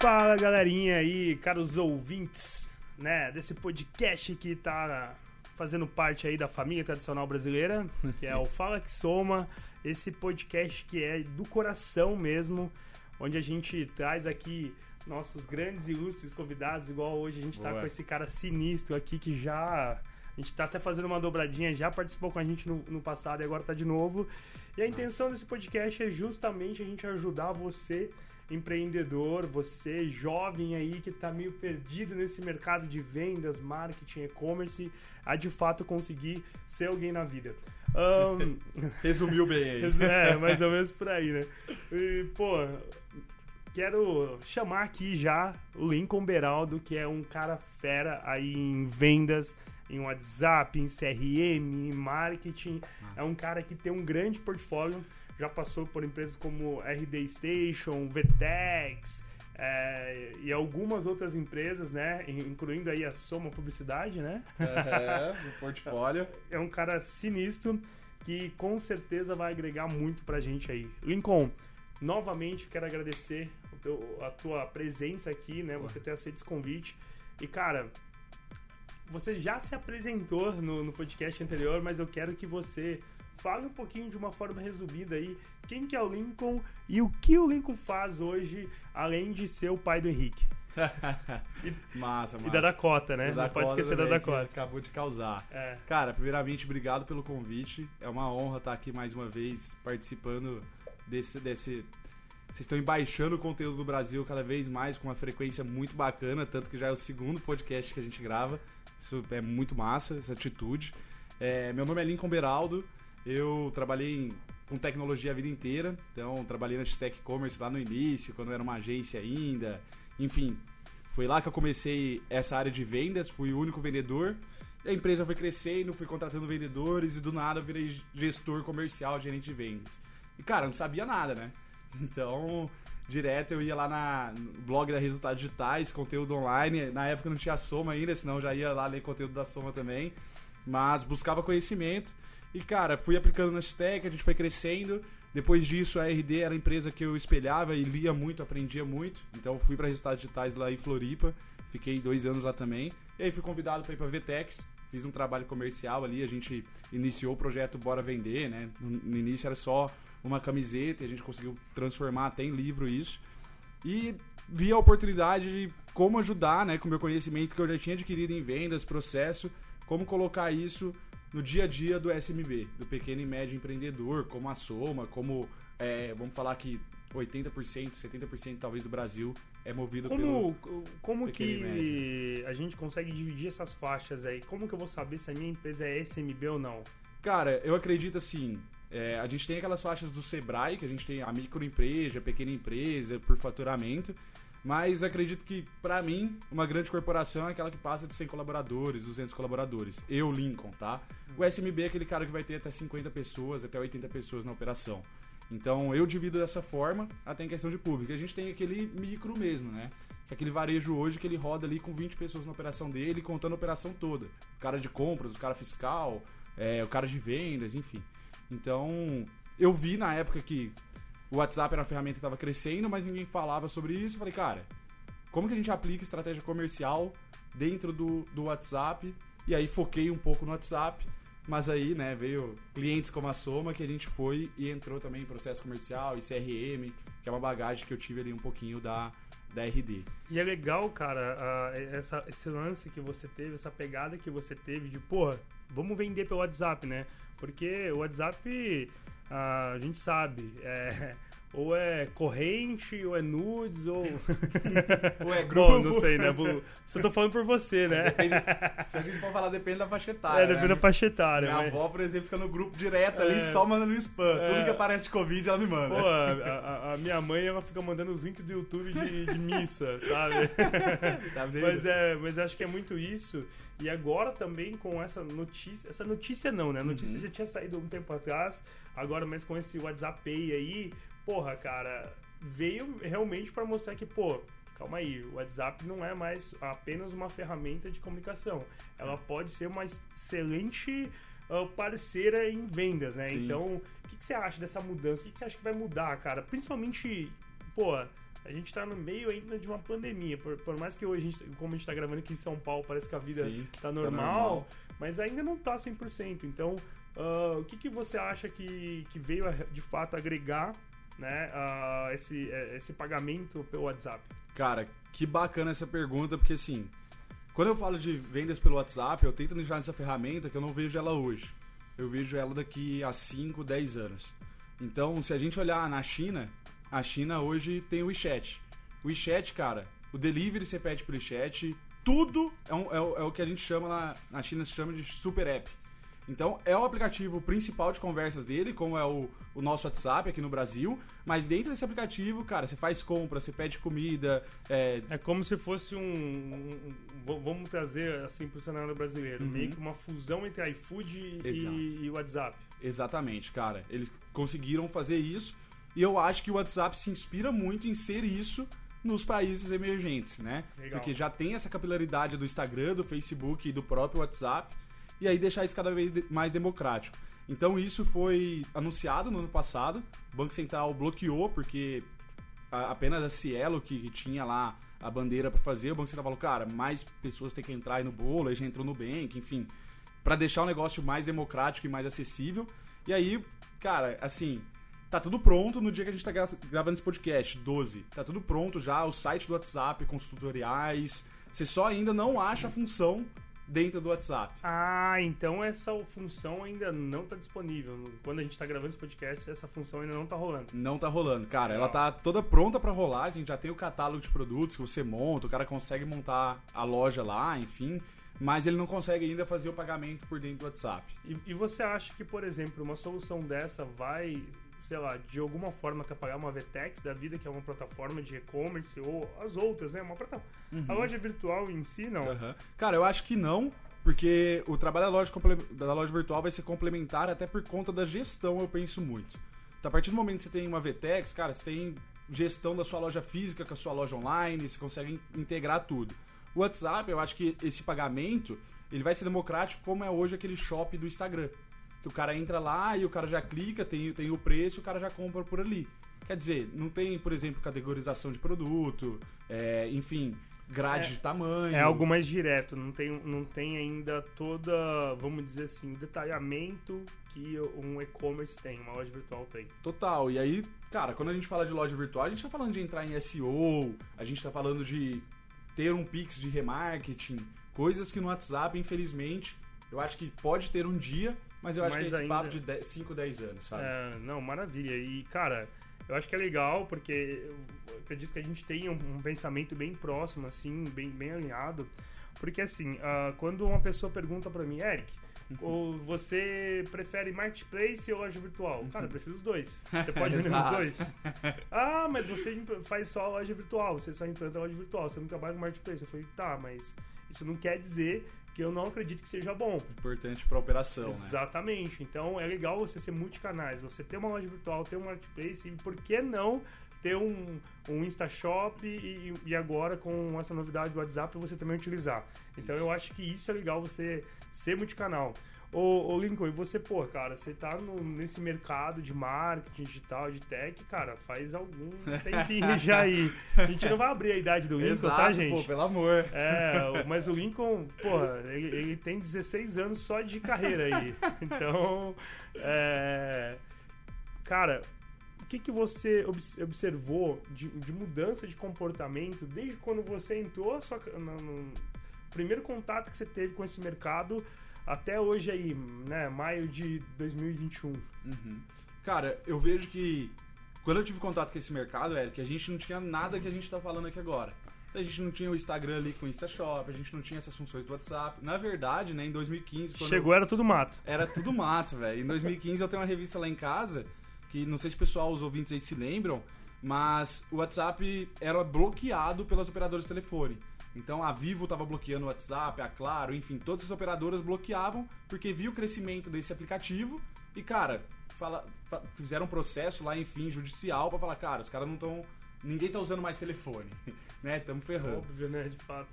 Fala galerinha aí, caros ouvintes, né, desse podcast que tá fazendo parte aí da família tradicional brasileira, que é o Fala que Soma, esse podcast que é do coração mesmo, onde a gente traz aqui nossos grandes e ilustres convidados, igual hoje a gente tá Boa. com esse cara sinistro aqui que já. A gente tá até fazendo uma dobradinha, já participou com a gente no, no passado e agora tá de novo. E a intenção desse podcast é justamente a gente ajudar você, empreendedor, você jovem aí que tá meio perdido nesse mercado de vendas, marketing, e-commerce, a de fato conseguir ser alguém na vida. Ahn, Resumiu bem aí. é, mais ou menos por aí, né? E, pô, quero chamar aqui já o Lincoln Beraldo, que é um cara fera aí em vendas, em WhatsApp, em CRM, em marketing. É um cara que tem um grande portfólio, já passou por empresas como RD Station, Vtex. é, e algumas outras empresas, né? Incluindo aí a Soma Publicidade, né? É, o portfólio. é um cara sinistro que com certeza vai agregar muito pra gente aí. Lincoln, novamente quero agradecer teu- a tua presença aqui, né? Você ter aceito esse convite. E, cara, você já se apresentou no, no podcast anterior, mas eu quero que você fale um pouquinho de uma forma resumida aí quem que é o Lincoln e o que o Lincoln faz hoje, além de ser o pai do Henrique. massa, massa. E da Dakota, né? Da Não pode esquecer da Dakota. Acabou de causar. É. Cara, primeiramente, obrigado pelo convite. É uma honra estar aqui mais uma vez participando desse. desse... Vocês estão embaixando o conteúdo do Brasil cada vez mais com uma frequência muito bacana, tanto que já é o segundo podcast que a gente grava. Isso é muito massa, essa atitude. É, meu nome é Lincoln Beraldo. Eu trabalhei com tecnologia a vida inteira. Então, trabalhei na X-Tech Commerce lá no início, quando era uma agência ainda. Enfim, foi lá que eu comecei essa área de vendas, fui o único vendedor. A empresa foi crescendo, fui contratando vendedores e do nada eu virei gestor comercial, gerente de vendas. E cara, não sabia nada, né? Então, direto eu ia lá na, no blog da Resultados Digitais, conteúdo online. Na época não tinha Soma ainda, senão eu já ia lá ler conteúdo da Soma também. Mas buscava conhecimento. E cara, fui aplicando na Stack, a gente foi crescendo. Depois disso, a RD era a empresa que eu espelhava e lia muito, aprendia muito. Então fui para Resultados Digitais lá em Floripa. Fiquei dois anos lá também. E aí fui convidado para ir para Vtex. Fiz um trabalho comercial ali. A gente iniciou o projeto Bora Vender, né? No, no início era só uma camiseta e a gente conseguiu transformar até em livro isso. E vi a oportunidade de como ajudar, né? Com o meu conhecimento que eu já tinha adquirido em vendas, processo, como colocar isso no dia a dia do SMB, do pequeno e médio empreendedor, como a Soma, como, é, vamos falar que 80%, 70% talvez do Brasil é movido pelo... Como, como pequeno e que a gente consegue dividir essas faixas aí? Como que eu vou saber se a minha empresa é SMB ou não? Cara, eu acredito assim. é, a gente tem aquelas faixas do Sebrae, que a gente tem a microempresa, a pequena empresa, por faturamento. Mas acredito que, pra mim, uma grande corporação é aquela que passa de 100 colaboradores, 200 colaboradores. Eu, Lincoln, tá? O SMB é aquele cara que vai ter até 50 pessoas, até 80 pessoas na operação. Então, eu divido dessa forma, até em questão de público. A gente tem aquele micro mesmo, né? Que é aquele varejo hoje que ele roda ali com 20 pessoas na operação dele, contando a operação toda. O cara de compras, o cara fiscal, é, o cara de vendas, enfim. Então, eu vi na época que o WhatsApp era uma ferramenta que estava crescendo, mas ninguém falava sobre isso. Eu falei, cara, como que a gente aplica estratégia comercial dentro do, do WhatsApp? E aí foquei um pouco no WhatsApp, mas aí, né, veio clientes como a Soma que a gente foi e entrou também em processo comercial e CRM, que é uma bagagem que eu tive ali um pouquinho da, da RD. E é legal, cara, a- essa, esse lance que você teve, essa pegada que você teve de, porra, vamos vender pelo WhatsApp, né? Porque o WhatsApp, a gente sabe, é, ou é corrente, ou é nudes, ou. Ou é Bom, não sei, né? Vou- Só tô falando por você, né? Se a gente for falar, depende da faixa É, etária. depende né? da faixa etária. Minha mas- avó, por exemplo, fica no grupo direto ali, É. só mandando spam. É. Tudo que aparece de Covid, ela me manda. Pô, a, a- a minha mãe, ela fica mandando os links do YouTube de, de missa, sabe? Tá vendo? Mas é, mas eu acho que é muito isso. E agora também com essa notícia, essa notícia não, né? A notícia Uhum. já tinha saído um tempo atrás, agora mas com esse WhatsApp Pay aí, porra, cara, veio realmente pra mostrar que, pô, calma aí, o WhatsApp não é mais apenas uma ferramenta de comunicação. Ela pode ser uma excelente ah, parceira em vendas, né? Sim. Então, o que, que você acha dessa mudança? O que, que você acha que vai mudar, cara? Principalmente, pô, a gente tá no meio ainda de uma pandemia. Por, por mais que hoje, a gente, como a gente tá gravando aqui em São Paulo, parece que a vida Sim, tá normal, normal. mas ainda não tá 100%. Então, ah, o que, que você acha que, que veio a, de fato agregar né, a esse, eh, esse pagamento pelo WhatsApp? Cara, que bacana essa pergunta, porque assim, quando eu falo de vendas pelo WhatsApp, eu tento entrar nessa ferramenta que eu não vejo ela hoje. Eu vejo ela daqui a 5, 10 anos. Então, se a gente olhar na China, a China hoje tem o WeChat. O WeChat, cara, o delivery você pede pelo WeChat, tudo é, um- é é o que a gente chama lá, na China se chama de super app. Então, é o aplicativo principal de conversas dele, como é o, o nosso WhatsApp aqui no Brasil. Mas dentro desse aplicativo, cara, você faz compra, você pede comida, é, É como se fosse um. um- um- vamos trazer assim pro cenário brasileiro. Uhum. Meio que uma fusão entre iFood e, e WhatsApp. Exatamente, cara. Eles conseguiram fazer isso e eu acho que o WhatsApp se inspira muito em ser isso nos países emergentes, né? Legal. Porque já tem essa capilaridade do Instagram, do Facebook e do próprio WhatsApp e aí deixar isso cada vez mais democrático. Então isso foi anunciado no ano passado. O Banco Central bloqueou porque apenas a Cielo que, tinha lá a bandeira para fazer, o Banco Central falou, cara, mais pessoas têm que entrar aí no bolo, aí já entrou no Bank, enfim, Pra deixar o negócio mais democrático e mais acessível. E aí, cara, assim, tá tudo pronto no dia que a gente tá gra- gravando esse podcast, 12. Tá tudo pronto já, o site do WhatsApp com os tutoriais. Você só ainda não acha a função dentro do WhatsApp. Ah, então essa função ainda não tá disponível. Quando a gente tá gravando esse podcast, essa função ainda não tá rolando. Não tá rolando, cara. Ela Legal. tá toda pronta pra rolar. A gente já tem o catálogo de produtos que você monta, o cara consegue montar a loja lá, enfim. Mas ele não consegue ainda fazer o pagamento por dentro do WhatsApp. E, e você acha que, por exemplo, uma solução dessa vai, sei lá, de alguma forma atrapalhar uma VTEX da vida, que é uma plataforma de e-commerce, ou as outras, né? Uma plataforma. A loja virtual em si, não. Aham. Cara, eu acho que não, porque o trabalho da loja, da loja virtual vai ser complementar até por conta da gestão, eu penso muito. Então, a partir do momento que você tem uma VTEX, cara, você tem gestão da sua loja física com a sua loja online, você consegue in- integrar tudo. O WhatsApp, eu acho que esse pagamento, ele vai ser democrático como é hoje aquele shop do Instagram. Que o cara entra lá e o cara já clica, tem, tem o preço, o cara já compra por ali. Quer dizer, não tem, por exemplo, categorização de produto, é, enfim, grade É- de tamanho. É algo mais direto, não tem, não tem ainda toda, vamos dizer assim, o detalhamento que um e-commerce tem, uma loja virtual tem. Total. E aí, cara, quando a gente fala de loja virtual, a gente tá falando de entrar em SEO, a gente tá falando de ter um Pix de remarketing, coisas que no WhatsApp, infelizmente, eu acho que pode ter um dia, mas eu acho Mas que é esse ainda- papo de 5, 10 anos, sabe? É, não, maravilha. E, cara, eu acho que é legal, porque eu acredito que a gente tenha um, um pensamento bem próximo, assim, bem, bem alinhado. Porque, assim, ah, quando uma pessoa pergunta pra mim, Eric, ou você prefere marketplace ou loja virtual? Cara, eu prefiro os dois. Você pode vender os dois? Ah, mas você faz só loja virtual, você só implanta loja virtual, você não trabalha com marketplace. Eu falei, tá, mas isso não quer dizer que eu não acredito que seja bom. Importante pra operação, né? Exatamente. Então é legal você ser multicanais, você ter uma loja virtual, ter um marketplace e por que não ter um, um InstaShop e, e agora com essa novidade do WhatsApp você também utilizar. Então eu acho que isso é legal você ser multicanal. Ô, ô Lincoln, e você, pô, cara, você tá no- nesse mercado de marketing digital, de tech, cara, faz algum tempinho já aí. A gente não vai abrir a idade do Lincoln, Exato, tá, gente? pô, pelo amor. É, mas o Lincoln, porra, ele, ele tem 16 anos só de carreira aí. Então, é, cara, o que, que você obs- observou de, de mudança de comportamento desde quando você entrou sua, no, no primeiro contato que você teve com esse mercado até hoje aí, né, maio de 2021? Uhum. Cara, eu vejo que quando eu tive contato com esse mercado, Eric, a gente não tinha nada que a gente tá falando aqui agora. A gente não tinha o Instagram ali com o InstaShop, a gente não tinha essas funções do WhatsApp. Na verdade, né, em 2015, quando Chegou, era tudo mato. era tudo mato, velho. Em 2015 eu tenho uma revista lá em casa, que não sei se o pessoal, os ouvintes aí se lembram, mas o WhatsApp era bloqueado pelas operadoras de telefone. Então a Vivo tava bloqueando o WhatsApp, a Claro, enfim, todas as operadoras bloqueavam porque viu o crescimento desse aplicativo e, cara, fala- fa- fizeram um processo lá, enfim, judicial pra falar, cara, os caras não estão. Ninguém tá usando mais telefone, né? Tamo ferrando. Óbvio, né, de fato.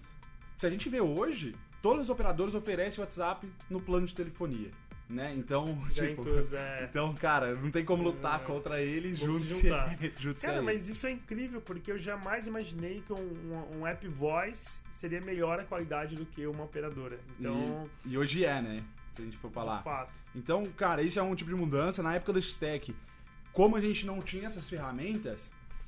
Se a gente vê hoje, todas as operadoras oferecem o WhatsApp no plano de telefonia. Né? Então, tipo, é. então, cara, não tem como lutar É. contra ele, Vamos se junte-se a Cara, mas isso é incrível, porque eu jamais imaginei que um, um- um app voice seria melhor a qualidade do que uma operadora. Então, E, e hoje é, né? Se a gente for de falar. fato. Então, cara, isso é um tipo de mudança. Na época do Stack, como a gente não tinha essas ferramentas,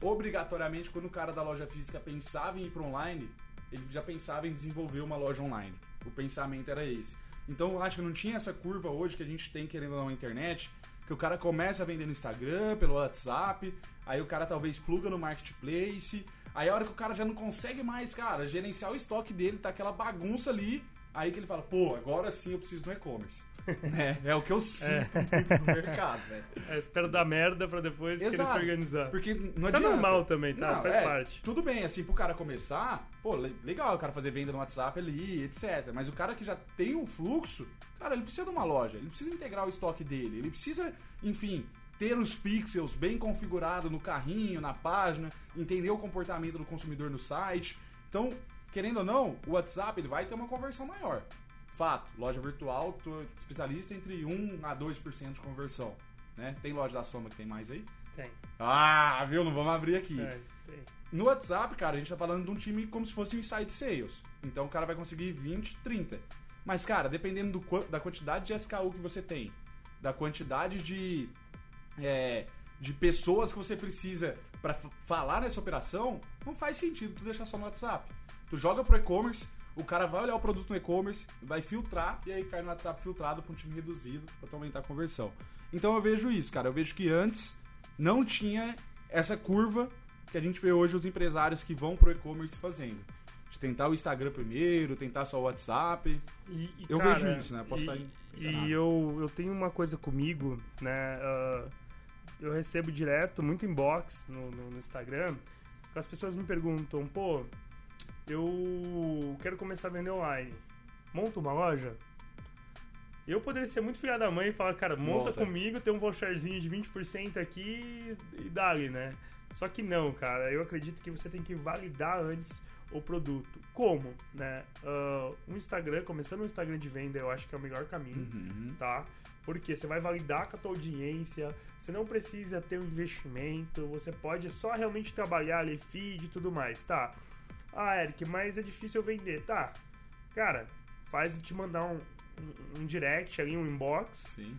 obrigatoriamente, quando o cara da loja física pensava em ir para online, ele já pensava em desenvolver uma loja online. O pensamento era esse. Então, eu acho que não tinha essa curva hoje que a gente tem, querendo na internet, que o cara começa a vender no Instagram, pelo WhatsApp, aí o cara talvez pluga no marketplace, aí a hora que o cara já não consegue mais, cara, gerenciar o estoque dele, tá aquela bagunça ali, aí que ele fala, pô, agora sim eu preciso do e-commerce. é, é o que eu sinto muito do mercado, velho. É, espera dar merda pra depois querer se Exato. organizar. Porque não Tá adianta. normal também, tá? Não, Faz é, parte. Tudo bem, assim, pro cara começar, pô, le- legal o cara fazer venda no WhatsApp ali, etc. Mas o cara que já tem um fluxo, cara, ele precisa de uma loja, ele precisa integrar o estoque dele, ele precisa, enfim, ter os pixels bem configurados no carrinho, na página, entender o comportamento do consumidor no site. Então, querendo ou não, o WhatsApp ele vai ter uma conversão maior. Fato, loja virtual, tô especialista entre 1 a 2% de conversão. Né? Tem loja da Soma que tem mais aí? Tem. Ah, viu? Não vamos abrir aqui. Tem. No WhatsApp, cara, a gente tá falando de um time como se fosse um inside sales. Então o cara vai conseguir 20, 30. Mas, cara, dependendo do da quantidade de SKU que você tem, da quantidade de, é, de pessoas que você precisa pra f- falar nessa operação, não faz sentido tu deixar só no WhatsApp. Tu joga pro e-commerce, o cara vai olhar o produto no e-commerce, vai filtrar e aí cai no WhatsApp filtrado pra um time reduzido pra tu aumentar a conversão. Então eu vejo isso, cara. Eu vejo que antes não tinha essa curva que a gente vê hoje os empresários que vão pro e-commerce fazendo. De tentar o Instagram primeiro, tentar só o WhatsApp. E, e, Eu cara, vejo isso, né? Posso e, estar. E eu, eu tenho uma coisa comigo, né? ah, eu recebo direto, muito inbox no, no, no Instagram, que as pessoas me perguntam, pô, eu quero começar a vender online. Monta uma loja? Eu poderia ser muito filha da mãe e falar, cara, monta, Monta. comigo, tem um voucherzinho de 20% aqui e dali, né? Só que não, cara. Eu acredito que você tem que validar antes o produto. Como, né? Ah, um Instagram, começando um Instagram de venda, eu acho que é o melhor caminho, Uhum. tá? Porque você vai validar com a tua audiência, você não precisa ter um investimento, você pode só realmente trabalhar ali, feed e tudo mais, tá? Ah, Eric, mas é difícil eu vender, tá? Cara, faz te mandar um, um, um direct ali, um inbox, Sim.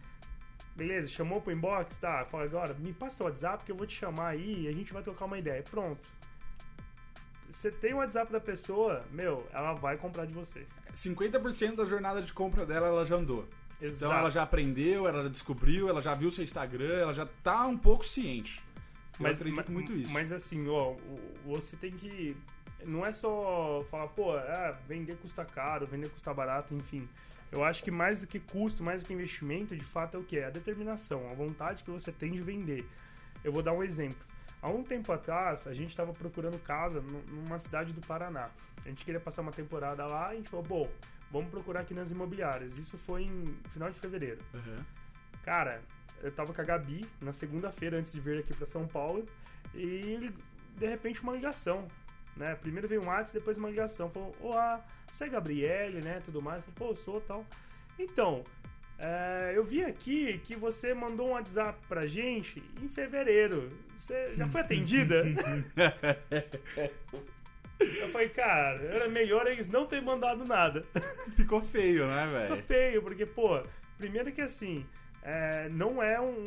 Beleza, chamou pro inbox? Tá, fala agora, me passa o WhatsApp que eu vou te chamar aí e a gente vai trocar uma ideia. Pronto. Você tem o WhatsApp da pessoa, meu, ela vai comprar de você. 50% da jornada de compra dela ela já andou. Exato. Então ela já aprendeu, ela já descobriu, ela já viu seu Instagram, ela já tá um pouco ciente. Eu acredito muito isso. Mas assim, ó, você tem que. Não é só falar, pô, é, vender custa caro, vender custa barato, enfim. Eu acho que mais do que custo, mais do que investimento, de fato é o que? É a determinação, a vontade que você tem de vender. Eu vou dar um exemplo. Há um tempo atrás, a gente estava procurando casa nu- numa cidade do Paraná. A gente queria passar uma temporada lá e a gente falou, bom, vamos procurar aqui nas imobiliárias. Isso foi em final de fevereiro. Uhum. Cara, eu tava com a Gabi na segunda-feira antes de vir aqui pra São Paulo e de repente uma ligação, né? Primeiro veio um WhatsApp, depois uma ligação. Falou, olá, você é Gabriele, né? Tudo mais. Falei, pô, eu sou tal. Então, é, eu vi aqui que você mandou um WhatsApp pra gente em fevereiro. Você já foi atendida? eu falei, cara, era melhor eles não terem mandado nada. Ficou feio, né, velho? feio, porque, pô, primeiro que assim, é, não é um.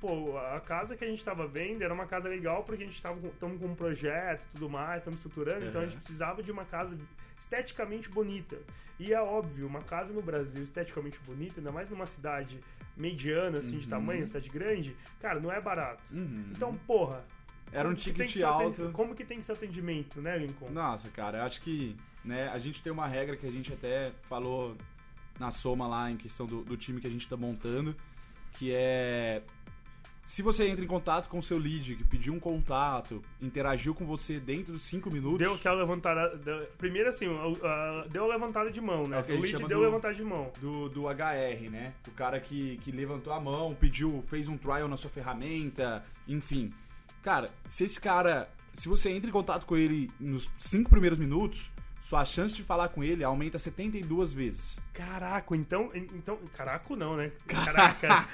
Pô, a casa que a gente tava vendo era uma casa legal porque a gente tava com, tamo com um projeto e tudo mais, estamos estruturando, então a gente Uhum. precisava de uma casa esteticamente bonita. E é óbvio, uma casa no Brasil esteticamente bonita, ainda mais numa cidade mediana, assim, de Uhum. tamanho, cidade grande, cara, não é barato. Uhum. Então, porra. Era um ticket alto. Como que tem que ser atendimento, né, Lincoln? Nossa, cara, eu acho que né, a gente tem uma regra que a gente até falou na soma lá em questão do, do time que a gente tá montando, que é se você entra em contato com o seu lead, que pediu um contato, interagiu com você dentro dos 5 minutos. Deu aquela levantada. deu- primeiro, assim, a- deu a levantada de mão, né? É o a o lead deu do- levantada de mão. do, do HR, né? O cara que, que levantou a mão, pediu, fez um trial na sua ferramenta, enfim. Cara, se esse cara. Se você entra em contato com ele nos cinco primeiros minutos, sua chance de falar com ele aumenta 72 vezes. Caraca, então. então caraca, não, né? Caraca.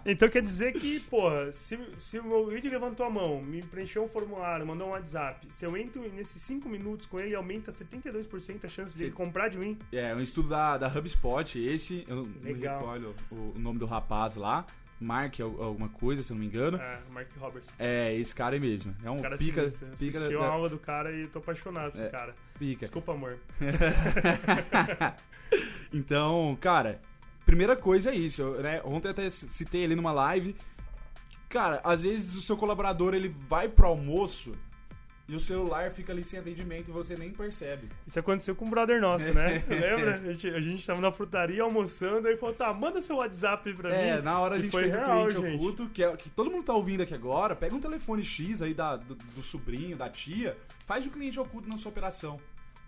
então quer dizer que, porra, se, se o meu lead levantou a mão, me preencheu um formulário, mandou um WhatsApp, se eu entro nesses 5 minutos com ele, aumenta 72% a chance de ele comprar de mim. É, um estudo da, da HubSpot, esse, eu Legal. não recordo o, o nome do rapaz lá, Mark alguma coisa, se eu não me engano. É, Mark Roberts. É, esse cara aí mesmo. É um cara pica. Assim, pica da, a aula do cara e tô apaixonado por é, esse cara. Pica. Desculpa, amor. então, cara, primeira coisa é isso. Né? Ontem até citei ali numa live. Cara, às vezes o seu colaborador ele vai pro almoço e o celular fica ali sem atendimento e você nem percebe. Isso aconteceu com um brother nosso, né? Lembra? A gente, a gente tava na frutaria almoçando e falou, tá, manda seu WhatsApp pra é, mim. É, na hora a gente fez real, o cliente gente. oculto, que, é, que todo mundo tá ouvindo aqui agora, pega um telefone X aí da, do, do sobrinho, da tia, faz o cliente oculto na sua operação.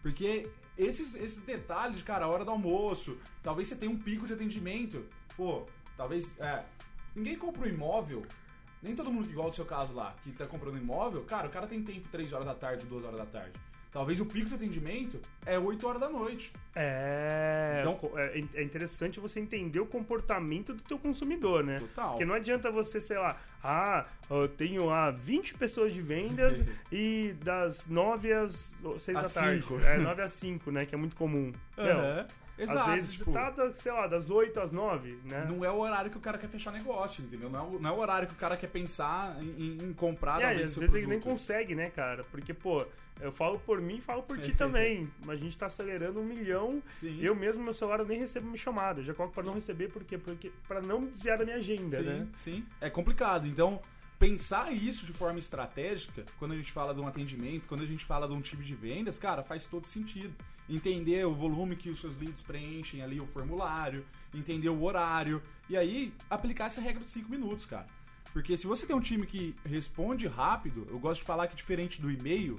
Porque esses, esses detalhes, cara, a hora do almoço, talvez você tenha um pico de atendimento. Pô, talvez. É, ninguém compra um imóvel nem todo mundo, igual do seu caso lá, que tá comprando imóvel, cara, o cara tem tempo 3 horas da tarde, 2 horas da tarde. Talvez o pico de atendimento é 8 horas da noite. É, então, é, é interessante você entender o comportamento do teu consumidor, né? Total. Porque não adianta você, sei lá, ah, eu tenho ah, 20 pessoas de vendas e das 9 às 6 da tarde. 5. É, 9 às 5, né? Que é muito comum. Uhum. Não, Exato. Às vezes tipo, tá, sei lá, das 8 às 9, né? Não é o horário que o cara quer fechar negócio, entendeu? Não é o, não é o horário que o cara quer pensar em, em comprar. É, às vezes ele nem consegue, né, cara? Porque, pô, eu falo por mim e falo por ti também. A gente tá acelerando um milhão. Sim. Eu mesmo, meu celular, eu nem recebo uma chamada. Eu já coloco pra Sim. não receber, por quê? Porque pra não desviar da minha agenda, sim, né? Sim, é complicado. Então, pensar isso de forma estratégica, quando a gente fala de um atendimento, quando a gente fala de um time de vendas, cara, faz todo sentido. Entender o volume que os seus leads preenchem ali, o formulário, entender o horário, e aí aplicar essa regra de 5 minutos, cara. Porque se você tem um time que responde rápido, eu gosto de falar que diferente do e-mail,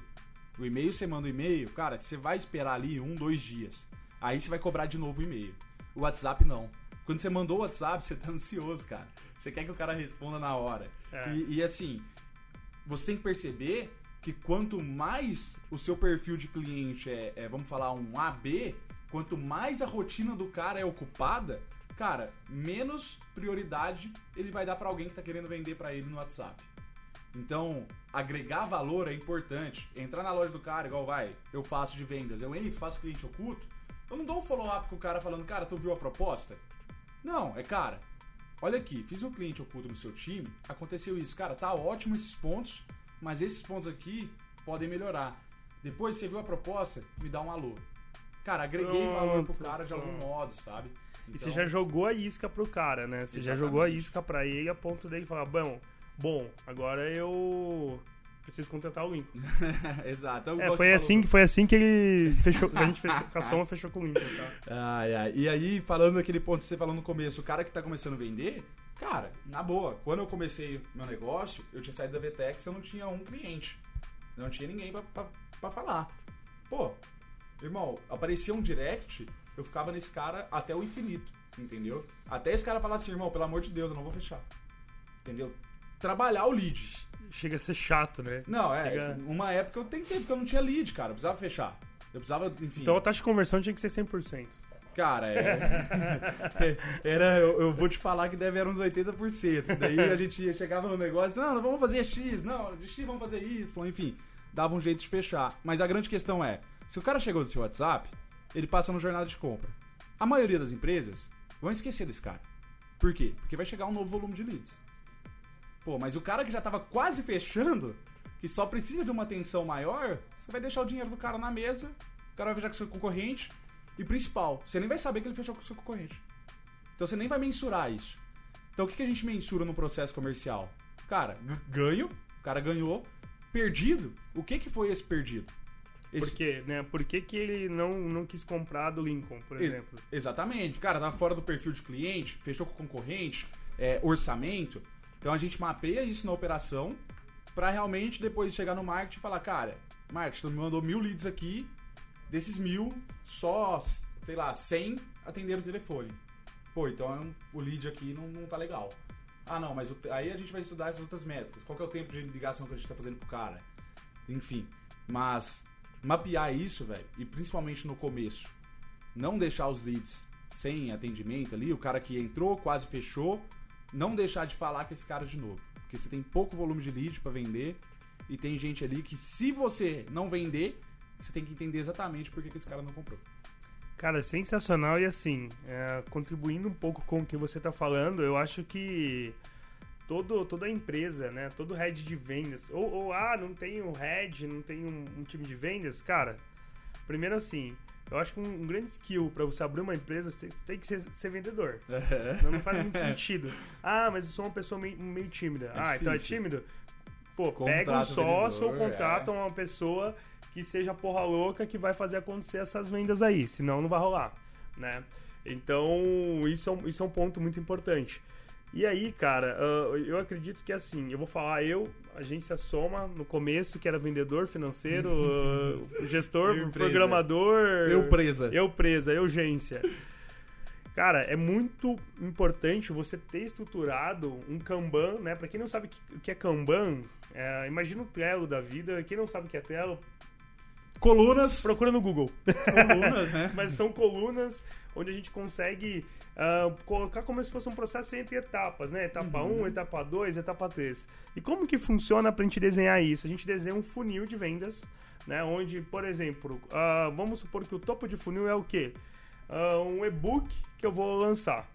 o e-mail você manda o e-mail, cara, você vai esperar ali um, dois dias. Aí você vai cobrar de novo o e-mail. O WhatsApp não. Quando você mandou o WhatsApp, você tá ansioso, cara. Você quer que o cara responda na hora. É. E, e, assim, você tem que perceber que quanto mais o seu perfil de cliente é, é, vamos falar, um AB, quanto mais a rotina do cara é ocupada, cara, menos prioridade ele vai dar para alguém que tá querendo vender para ele no WhatsApp. Então, agregar valor é importante. Entrar na loja do cara, igual vai, eu faço de vendas, eu entro, faço cliente oculto, eu não dou um follow-up com o cara falando, cara, tu viu a proposta? Não, é cara, olha aqui, fiz um cliente oculto no seu time, aconteceu isso, cara, tá ótimo esses pontos, mas esses pontos aqui podem melhorar. Depois você viu a proposta, me dá um alô. Cara, agreguei pronto, valor pro cara de algum modo, sabe? Então... E você já jogou a isca pro cara, né? Você Exatamente. já jogou a isca pra ele a ponto dele falar, bom, bom, agora eu preciso contratar o Lincoln. Exato. É, foi, assim, foi assim que ele fechou, a gente fechou, com a Soma fechou com o Lincoln, tá? Ai, ai. E aí, falando daquele ponto que você falou no começo, o cara que tá começando a vender, cara, na boa, quando eu comecei meu negócio, eu tinha saído da VTEX, eu não tinha um cliente. Não tinha ninguém pra, pra, pra falar. Pô, irmão, aparecia um direct, eu ficava nesse cara até o infinito, entendeu? Até esse cara falar assim, irmão, pelo amor de Deus, eu não vou fechar. Entendeu? Trabalhar o lead chega a ser chato, né? Não, é. Chega... Uma época eu tentei, porque eu não tinha lead, cara. Eu precisava fechar. Eu precisava, enfim. Então a taxa de conversão tinha que ser 100%. Cara, é. era, eu, eu, vou te falar que deve era uns 80%. Daí a gente chegava no negócio, não, vamos fazer X, não, de X vamos fazer Y, enfim, dava um jeito de fechar. Mas a grande questão é: se o cara chegou no seu WhatsApp, ele passa no jornada de compra. A maioria das empresas vão esquecer desse cara. Por quê? Porque vai chegar um novo volume de leads. Pô, mas o cara que já tava quase fechando, que só precisa de uma atenção maior, você vai deixar o dinheiro do cara na mesa, o cara vai fechar com seu concorrente, e principal, você nem vai saber que ele fechou com o seu concorrente. Então você nem vai mensurar isso. Então o que, que a gente mensura no processo comercial? Cara, ganho, o cara ganhou. Perdido, o que, que foi esse perdido? Esse... Por quê, né? Por que, que ele não, não quis comprar do Lincoln, por exemplo? exatamente. Cara, tava fora do perfil de cliente, fechou com o concorrente, é, orçamento. Então a gente mapeia isso na operação para realmente depois chegar no marketing e falar, cara, marketing, tu me mandou mil leads aqui, desses mil, só, sei lá, 100 atenderam o telefone. Pô, então o lead aqui não, não tá legal. Ah, não, mas o, aí a gente vai estudar essas outras métricas. Qual é o tempo de ligação que a gente tá fazendo pro cara? Enfim, mas mapear isso, velho, e principalmente no começo, não deixar os leads sem atendimento ali, o cara que entrou, quase fechou, não deixar de falar com esse cara de novo. Porque você tem pouco volume de lead para vender e tem gente ali que se você não vender, você tem que entender exatamente por que, que esse cara não comprou. Cara, sensacional e assim, é, contribuindo um pouco com o que você está falando, eu acho que todo, toda empresa, né, todo head de vendas, ou, ou ah, não tem um head, não tem um, um time de vendas, cara, primeiro assim, eu acho que um, um grande skill para você abrir uma empresa você tem que ser, ser vendedor. Não, não, faz muito sentido. Ah, mas eu sou uma pessoa meio, meio tímida. É ah, difícil. então é tímido? Pô, contrata pega um sócio vendedor, ou contrata é. uma pessoa que seja porra louca que vai fazer acontecer essas vendas aí, senão não vai rolar, né? Então, isso é um, isso é um ponto muito importante. E aí, cara, uh, eu acredito que assim, eu vou falar eu, agência Soma, no começo, que era vendedor financeiro, uh, gestor, eu programador. Eu presa. Eu presa, eu agência. Cara, é muito importante você ter estruturado um Kanban, né? Pra quem não sabe o que é Kanban, é, imagina o Trello da vida. Quem não sabe o que é Trello, Colunas. Procura no Google. Colunas, né? Mas são colunas onde a gente consegue uh, colocar como se fosse um processo entre etapas, né? Etapa 1, uhum. um, etapa 2, etapa 3. E como que funciona para a gente desenhar isso? A gente desenha um funil de vendas, né? Onde, por exemplo, uh, vamos supor que o topo de funil é o quê? Uh, um e-book que eu vou lançar.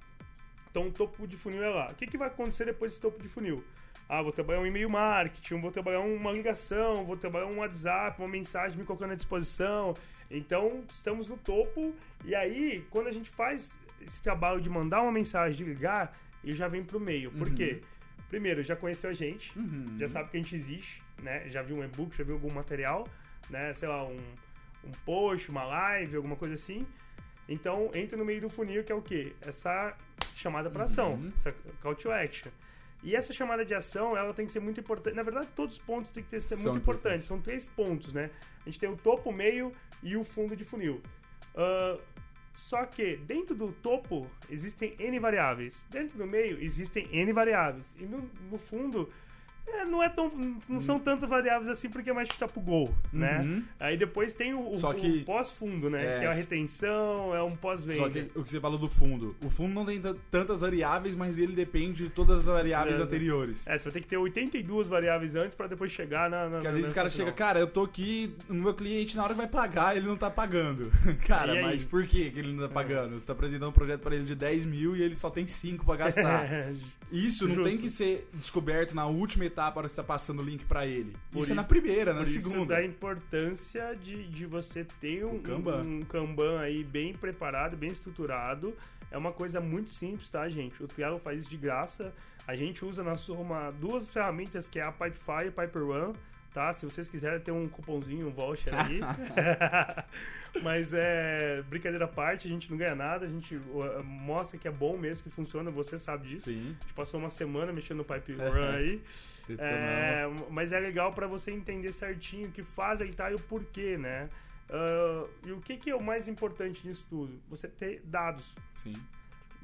Então, o topo de funil é lá. O que, que vai acontecer depois desse topo de funil? Ah, vou trabalhar um e-mail marketing, vou trabalhar uma ligação, vou trabalhar um WhatsApp, uma mensagem me colocando à disposição. Então, estamos no topo. E aí, quando a gente faz esse trabalho de mandar uma mensagem, de ligar, ele já vem pro meio. Por uhum. quê? Primeiro, já conheceu a gente, uhum. já sabe que a gente existe, né? Já viu um e-book, já viu algum material, né? Sei lá, um, um post, uma live, alguma coisa assim. Então, entra no meio do funil, que é o quê? Essa chamada para ação, uhum. essa call to action. E essa chamada de ação, ela tem que ser muito importante. Na verdade, todos os pontos têm que ter, ser São muito importantes. São três pontos, né? A gente tem o topo, o meio e o fundo de funil. Uh, só que dentro do topo existem N variáveis. Dentro do meio existem N variáveis. E no, no fundo é, não é tão. Não são tantas variáveis assim porque é mais chutar pro gol, né? Uhum. Aí depois tem o, o, o pós-fundo, né? É, que é a retenção, é um pós-venda. Só que o que você falou do fundo. O fundo não tem tantas variáveis, mas ele depende de todas as variáveis anteriores. É, você vai ter que ter 82 variáveis antes para depois chegar na. na Porque às vezes o cara chega, cara, eu tô aqui, o meu cliente na hora vai pagar, ele não tá pagando. cara, mas por que, que ele não tá é. pagando? É. Você tá apresentando um projeto para ele de 10 mil e ele só tem 5 pra gastar. Isso Justo. não tem que ser descoberto na última etapa hora você tá passando o link para ele. Por isso, isso, é na primeira, na segunda. Isso da importância de, de você ter um, Kanban. um Kanban aí bem preparado, bem estruturado. É uma coisa muito simples, tá, gente? O Trello faz isso de graça. A gente usa na sua duas ferramentas que é a Pipefy e Piper One tá? Se vocês quiserem ter um cupomzinho, um voucher aí. Mas é brincadeira à parte, a gente não ganha nada, a gente mostra que é bom mesmo, que funciona, você sabe disso. Sim. A gente passou uma semana mexendo no Pipe Run aí. É, mas é legal para você entender certinho o que faz ele tá e o porquê, né? Uh, e o que, que é o mais importante nisso tudo? Você ter dados. Sim.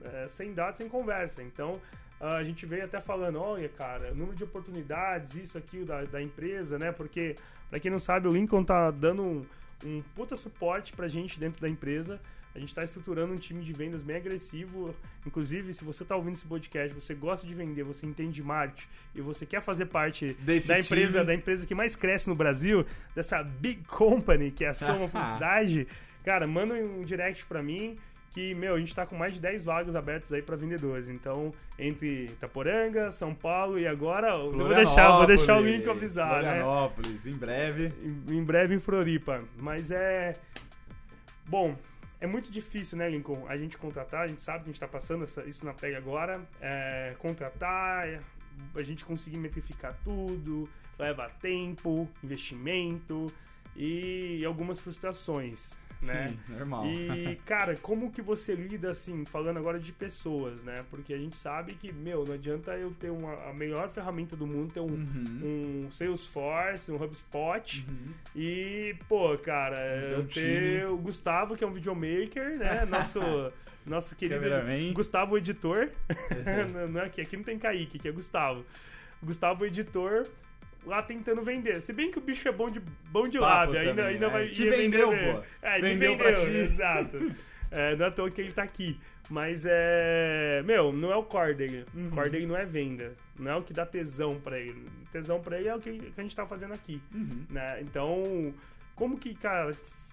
É, sem dados, sem conversa. Então, a gente veio até falando, olha, cara, número de oportunidades, isso aqui da, da empresa, né? Porque, para quem não sabe, o Lincoln tá dando um, um puta suporte pra gente dentro da empresa. A gente está estruturando um time de vendas bem agressivo. Inclusive, se você está ouvindo esse podcast, você gosta de vender, você entende marketing e você quer fazer parte Desse da empresa, time. da empresa que mais cresce no Brasil, dessa big company que é a Soma Publicidade, cara, manda um direct para mim que, meu, a gente está com mais de 10 vagas abertas aí para vendedores. Então, entre Itaporanga, São Paulo e agora, vou deixar, vou deixar o link avisar, né? Florianópolis, né? em breve. Em, em breve em Floripa. Mas é Bom, é muito difícil, né, Lincoln, a gente contratar, a gente sabe que a gente está passando essa, isso na pele agora, é, contratar, a gente conseguir metrificar tudo, leva tempo, investimento e algumas frustrações né? Sim, normal. E, cara, como que você lida, assim, falando agora de pessoas, né? Porque a gente sabe que, meu, não adianta eu ter uma, a melhor ferramenta do mundo, ter um, uhum. um Salesforce, um HubSpot uhum. e, pô, cara, eu ter o Gustavo, que é um videomaker, né? Nosso... Nosso querido Gustavo Editor. não, não é aqui, aqui não tem Kaique, aqui é Gustavo. Gustavo Editor lá tentando vender. Se bem que o bicho é bom de, bom de Papo lábio, ainda, ainda é. vai Te vendeu, vender. pô. É, Vendeu me pra vendeu, ti. exato. É, não é à toa que ele tá aqui. Mas é. Meu, não é o core dele. Uhum. O core dele não é venda. Não é o que dá tesão pra ele. Tesão pra ele é o que, que a gente tá fazendo aqui. Uhum. Né? Então, como que, cara,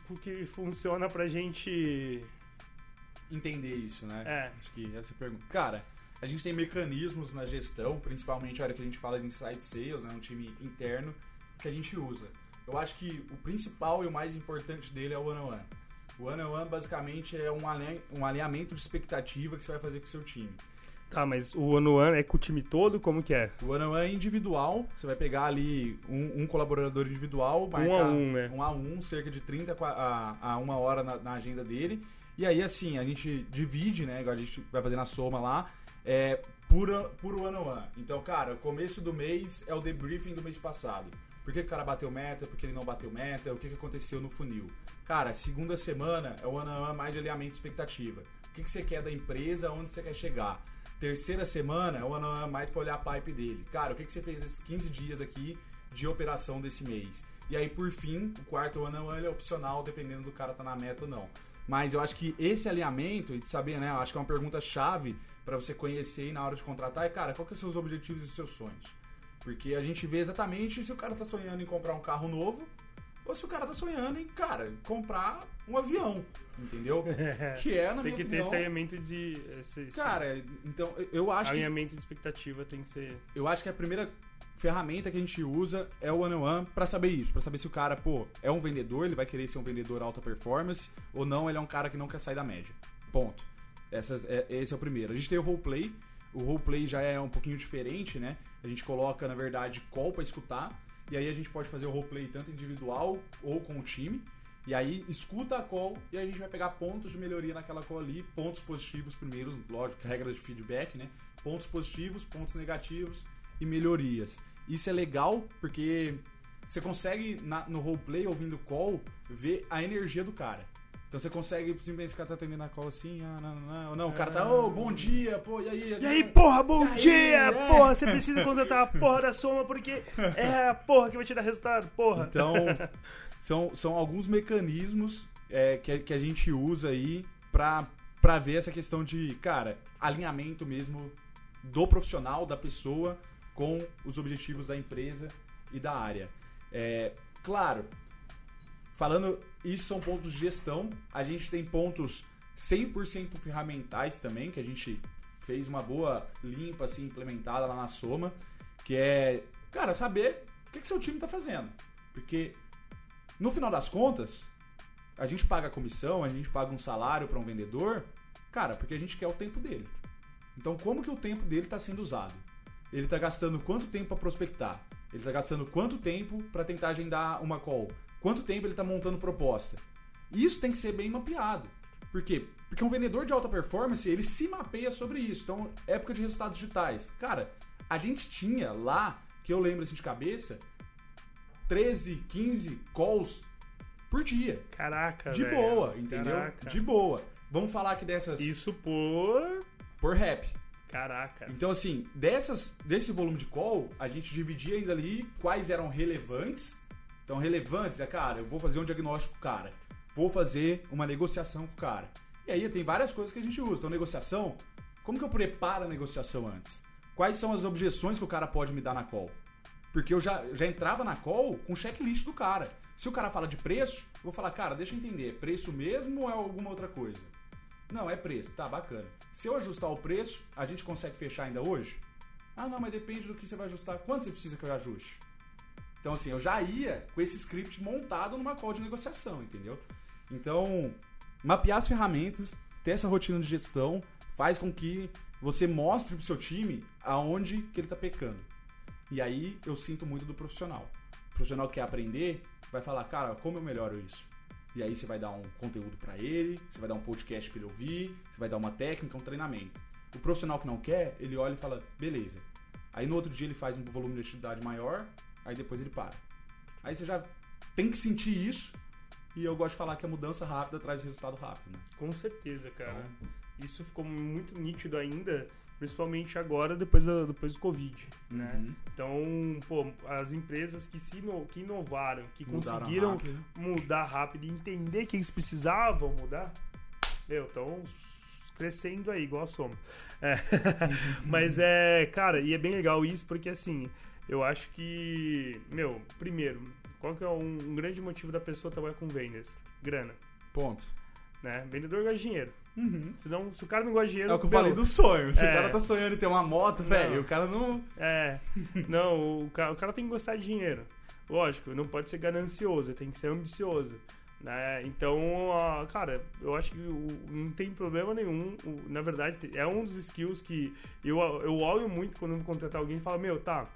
o que funciona pra gente. Entender isso, né? É. Acho que essa é pergunta. Cara, a gente tem mecanismos na gestão, principalmente a hora que a gente fala de inside sales, né? Um time interno, que a gente usa. Eu acho que o principal e o mais importante dele é o one-on-one. O one-on-one, basicamente, é um, alin- um alinhamento de expectativa que você vai fazer com o seu time. Tá, mas o ano ano é com o time todo? Como que é? O one-on-one é individual, você vai pegar ali um, um colaborador individual, marcar Um a um, né? um a um, cerca de 30 qua- a, a uma hora na, na agenda dele. E aí, assim, a gente divide, né? A gente vai fazer na soma lá, é, por, a- por one-on-one. Então, cara, começo do mês é o debriefing do mês passado. Por que, o cara bateu meta, por que ele não bateu meta, o que, que aconteceu no funil. Cara, segunda semana é o one-on-one mais de alinhamento de expectativa. O que, que você quer da empresa, onde você quer chegar. Terceira semana é o one-on-one mais pra olhar a pipe dele. Cara, o que, que você fez esses 15 dias aqui de operação desse mês? E aí, por fim, o quarto one-on-one ele é opcional, dependendo do cara tá na meta ou não. Mas eu acho que esse alinhamento, e de saber, né? Eu acho que é uma pergunta chave pra você conhecer e na hora de contratar é, cara, qual que são os seus objetivos e os seus sonhos? Porque a gente vê exatamente se o cara tá sonhando em comprar um carro novo ou se o cara tá sonhando em, cara, comprar um avião, entendeu? Que é, na Tem que ter opinião, esse alinhamento de. Esse, Cara, então eu acho que alinhamento de expectativa tem que ser. eu acho que a primeira ferramenta que a gente usa é o one on one para saber isso, para saber se o cara, pô, é um vendedor, ele vai querer ser um vendedor alta performance ou não, ele é um cara que não quer sair da média. Ponto. Essas, é- esse é o primeiro. A gente tem o roleplay. O roleplay já é um pouquinho diferente, né? A gente coloca, na verdade, call pra escutar. E aí a gente pode fazer o roleplay tanto individual ou com o time. E aí escuta a call e a gente vai pegar pontos de melhoria naquela call ali, pontos positivos primeiro, lógico, regra de feedback, né? Pontos positivos, pontos negativos e melhorias. Isso é legal porque você consegue na- no roleplay ouvindo call ver a energia do cara. Então você consegue simplesmente o cara tá atendendo a call assim, ah, não, não, não, não, o cara tá, ô, bom dia, pô, e aí? E aí, porra, bom aí, dia! é? Porra, você precisa contratar a porra da soma porque é a porra que vai te dar resultado, porra. Então, são, são alguns mecanismos é, que, a- que a gente usa aí pra, pra ver essa questão de, cara, alinhamento mesmo do profissional, da pessoa, com os objetivos da empresa e da área. É, claro, falando, isso são pontos de gestão, a gente tem pontos 100% ferramentais também, que a gente fez uma boa limpa, assim, implementada lá na Soma, que é, cara, saber o que, que seu time tá fazendo. Porque, no final das contas, a gente paga comissão, a gente paga um salário para um vendedor, cara, porque a gente quer o tempo dele. Então, como que o tempo dele está sendo usado? Ele está gastando quanto tempo para prospectar? Ele está gastando quanto tempo para tentar agendar uma call? Quanto tempo ele está montando proposta? Isso tem que ser bem mapeado. Por quê? Porque um vendedor de alta performance, ele se mapeia sobre isso. Então, época de resultados digitais. Cara, a gente tinha lá, que eu lembro assim de cabeça, 13, 15 calls por dia. Caraca, De velho. boa, entendeu? Caraca. De boa. Vamos falar aqui dessas Isso por. por rap. Caraca. Então, assim, dessas, desse volume de call, a gente dividia ainda ali quais eram relevantes. Então, relevantes é, cara, eu vou fazer um diagnóstico com o cara. Vou fazer uma negociação com o cara. E aí tem várias coisas que a gente usa. Então, negociação, como que eu preparo a negociação antes? Quais são as objeções que o cara pode me dar na call? Porque eu já, já entrava na call com checklist do cara. Se o cara fala de preço, eu vou falar, cara, deixa eu entender, preço mesmo ou é alguma outra coisa? Não, é preço, tá, bacana. Se eu ajustar o preço, a gente consegue fechar ainda hoje? Ah, não, mas depende do que você vai ajustar. Quanto você precisa que eu ajuste? Então, assim, eu já ia com esse script montado numa call de negociação, entendeu? Então, mapear as ferramentas, ter essa rotina de gestão, faz com que você mostre pro seu time aonde que ele tá pecando. E aí eu sinto muito do profissional. O profissional que quer aprender, vai falar, cara, como eu melhoro isso? E aí você vai dar um conteúdo pra ele, você vai dar um podcast pra ele ouvir, você vai dar uma técnica, um treinamento. O profissional que não quer, ele olha e fala, beleza. Aí no outro dia ele faz um volume de atividade maior, aí depois ele para. Aí você já tem que sentir isso, e eu gosto de falar que a mudança rápida traz resultado rápido, né? Com certeza, cara. Então- Isso ficou muito nítido ainda. Principalmente agora, depois, da, depois do Covid, né? Uhum. Então, pô, as empresas que, se ino- que inovaram, que Mudaram conseguiram rápido. mudar rápido e entender que eles precisavam mudar, meu, estão crescendo aí, igual a Soma. É. Mas é, cara, e é bem legal isso, porque assim, eu acho que, meu, primeiro, qual que é um, um grande motivo da pessoa trabalhar com vendas? Grana, Ponto. né? Vendedor de dinheiro. Uhum. Senão, se o cara não gosta de dinheiro... É o que eu falei do sonho. Se É. o cara tá sonhando em ter uma moto, velho, o cara não. É, não, o cara, o cara tem que gostar de dinheiro. Lógico, não pode ser ganancioso, tem que ser ambicioso. Né? Então, cara, eu acho que não tem problema nenhum. Na verdade, é um dos skills que eu, eu olho muito quando eu vou contratar alguém e falo, meu, tá,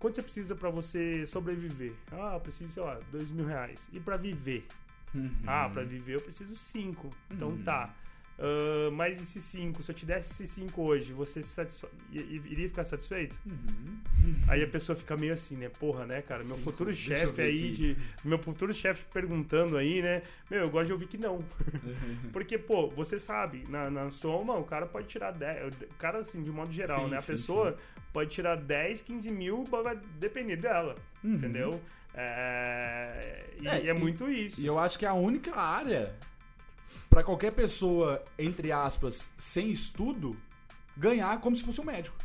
quanto você precisa pra você sobreviver? Ah, eu preciso, sei lá, dois mil reais. E pra viver? Ah, pra viver eu preciso cinco. Então Uhum. tá. Ah, mas esses cinco, se eu te desse esses cinco hoje, você se satisfa... iria ficar satisfeito? Uhum. Aí a pessoa fica meio assim, né? Porra, né, cara? Meu Sim, futuro chefe aí, aqui. de, meu futuro chefe perguntando aí, né? Meu, eu gosto de ouvir que não. Porque, pô, você sabe, na, na soma, o cara pode tirar 10. O cara, assim, de modo geral, Sim, né? A sim, pessoa pode tirar 10, 15 mil, vai depender dela. Uhum. Entendeu? É, e É, é, e- muito isso. E eu acho que é a única área pra qualquer pessoa, entre aspas, sem estudo, ganhar como se fosse um médico.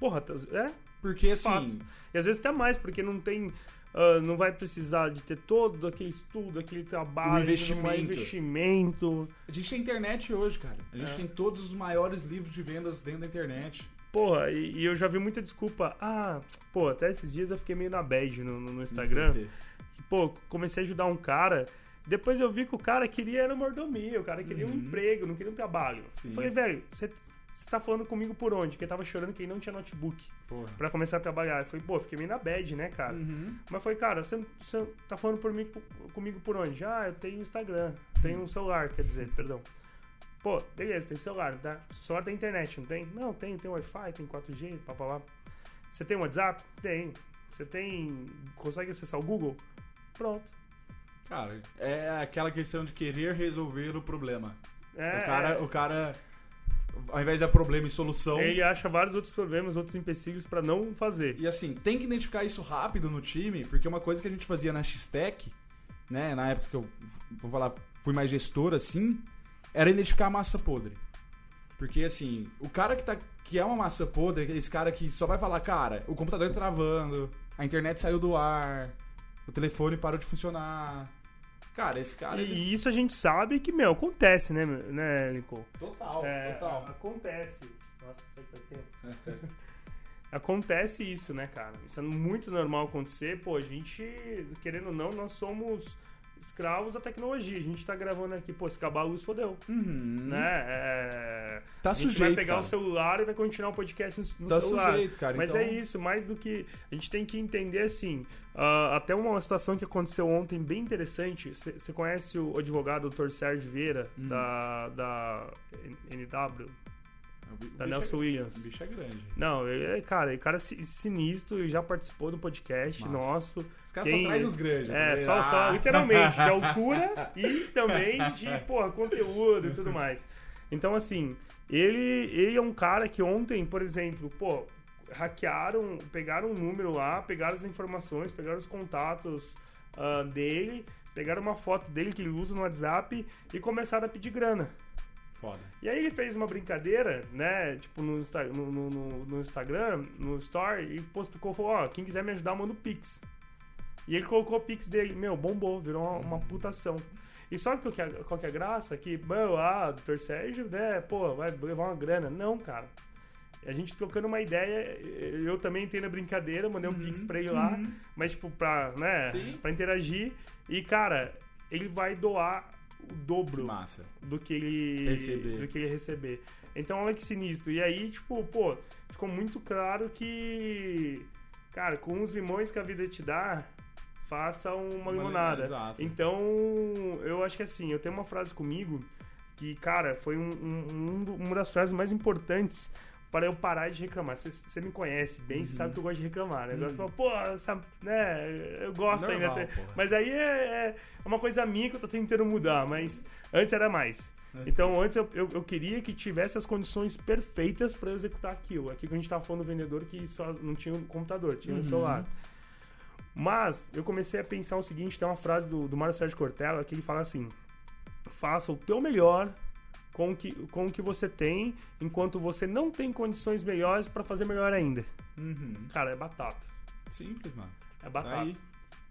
Porra, tá- é? Porque assim. Fato. E às vezes até mais, porque não tem. ah, não vai precisar de ter todo aquele estudo, aquele trabalho, Um investimento. investimento. A gente tem internet hoje, cara. A gente É. tem todos os maiores livros de vendas dentro da internet. Porra, e, e eu já vi muita desculpa. Ah, pô, até esses dias eu fiquei meio na bad no, no- no Instagram. Que, pô, comecei a ajudar um cara. Depois eu vi que o cara queria era mordomia, o cara queria um Uhum. emprego, não queria um trabalho. Sim. Falei, velho, você tá falando comigo por onde? Que ele tava chorando que ele não tinha notebook Porra. pra começar a trabalhar. Eu falei, pô, fiquei meio na bad, né, cara? Uhum. Mas foi, cara, você, você tá falando por mim, comigo por onde? Ah, eu tenho Instagram, tenho um celular, quer dizer, perdão. Pô, beleza, tem celular, tá? Celular tem internet, não tem? Não, tem, tem Wi-Fi, tem 4G, papapá. Você tem WhatsApp? Tem. Você tem. Consegue acessar o Google? Pronto. Cara, é aquela questão de querer resolver o problema. É, o, cara, é. o cara, ao invés de problema e solução. Ele acha vários outros problemas, outros empecilhos pra não fazer. E assim, tem que identificar isso rápido no time, porque uma coisa que a gente fazia na X-Tech, né, na época que eu, vamos falar, fui mais gestor assim, era identificar a massa podre. Porque assim, o cara que, tá, que é uma massa podre, esse cara que só vai falar, cara, o computador tá travando, a internet saiu do ar, o telefone parou de funcionar. Cara, esse cara. ele- E isso a gente sabe que, meu, acontece, né, meu- né, Nicole? Total, É, total. Acontece. Nossa, isso faz tempo. Acontece isso, né, cara? Isso é muito normal acontecer. Pô, a gente, querendo ou não, nós somos escravos da tecnologia. A gente tá gravando aqui, pô, se acabar a luz, fodeu. Uhum. Né? É, Tá a gente sujeito, vai pegar cara. o celular e vai continuar o podcast no, no Tá celular. sujeito, cara. Mas então... é isso, mais do que. A gente tem que entender assim. ah, até uma situação que aconteceu ontem bem interessante. Você conhece o advogado Dr. Sérgio Vieira, Hum. da, da NW, da bicho Nelson é, Williams? O bicho é grande. Não, ele é, cara, ele é cara si- sinistro e já participou do podcast nosso. Os caras Quem- só trazem os grandes. É, tá só, só Ah. literalmente, de altura e também de, porra, conteúdo e tudo mais. Então, assim, ele, ele é um cara que ontem, por exemplo, pô, hackearam, pegaram um número lá, pegaram as informações, pegaram os contatos ah, dele, pegaram uma foto dele que ele usa no WhatsApp e começaram a pedir grana. Foda. E aí ele fez uma brincadeira, né? Tipo, no, Insta- no, no- no- Instagram, no Story, e postou, falou, ó, quem quiser me ajudar, manda o Pix. E ele colocou o Pix dele, meu, bombou, virou uma, uma putação. E sabe qual que, é, qual que é a graça? Que, meu, ah, doutor Sérgio, né, pô, vai levar uma grana. Não, cara. A gente trocando uma ideia, eu também entrei na brincadeira, mandei um Pix pra ele lá, mas, tipo, pra, né, Sim. pra interagir. E, cara, ele vai doar o dobro Massa. do que ele Receber. do que ele receber. Então olha que sinistro. E aí, tipo, pô, ficou muito claro que cara, com os limões que a vida te dá, faça uma limonada. Exato. Então, eu acho que assim, eu tenho uma frase comigo que, cara, foi um, um- um uma das frases mais importantes para eu parar de reclamar. Você me conhece bem, você sabe que eu gosto de reclamar, né? Eu gosto de falar, pô, sabe, né? Eu gosto Normal, ainda. porra. Mas aí é, é uma coisa minha que eu tô tentando mudar, mas antes era mais. Então, antes eu, eu, eu queria que tivesse as condições perfeitas para executar aquilo. Aqui que a gente tava falando do vendedor que só não tinha um computador, tinha um Uhum. celular. Mas eu comecei a pensar o seguinte: tem uma frase do, do Mário Sérgio Cortella que ele fala assim: faça o teu melhor com o que, com o que você tem, enquanto você não tem condições melhores para fazer melhor ainda. Uhum. Cara, é batata. Simples, mano. É Tá batata. aí.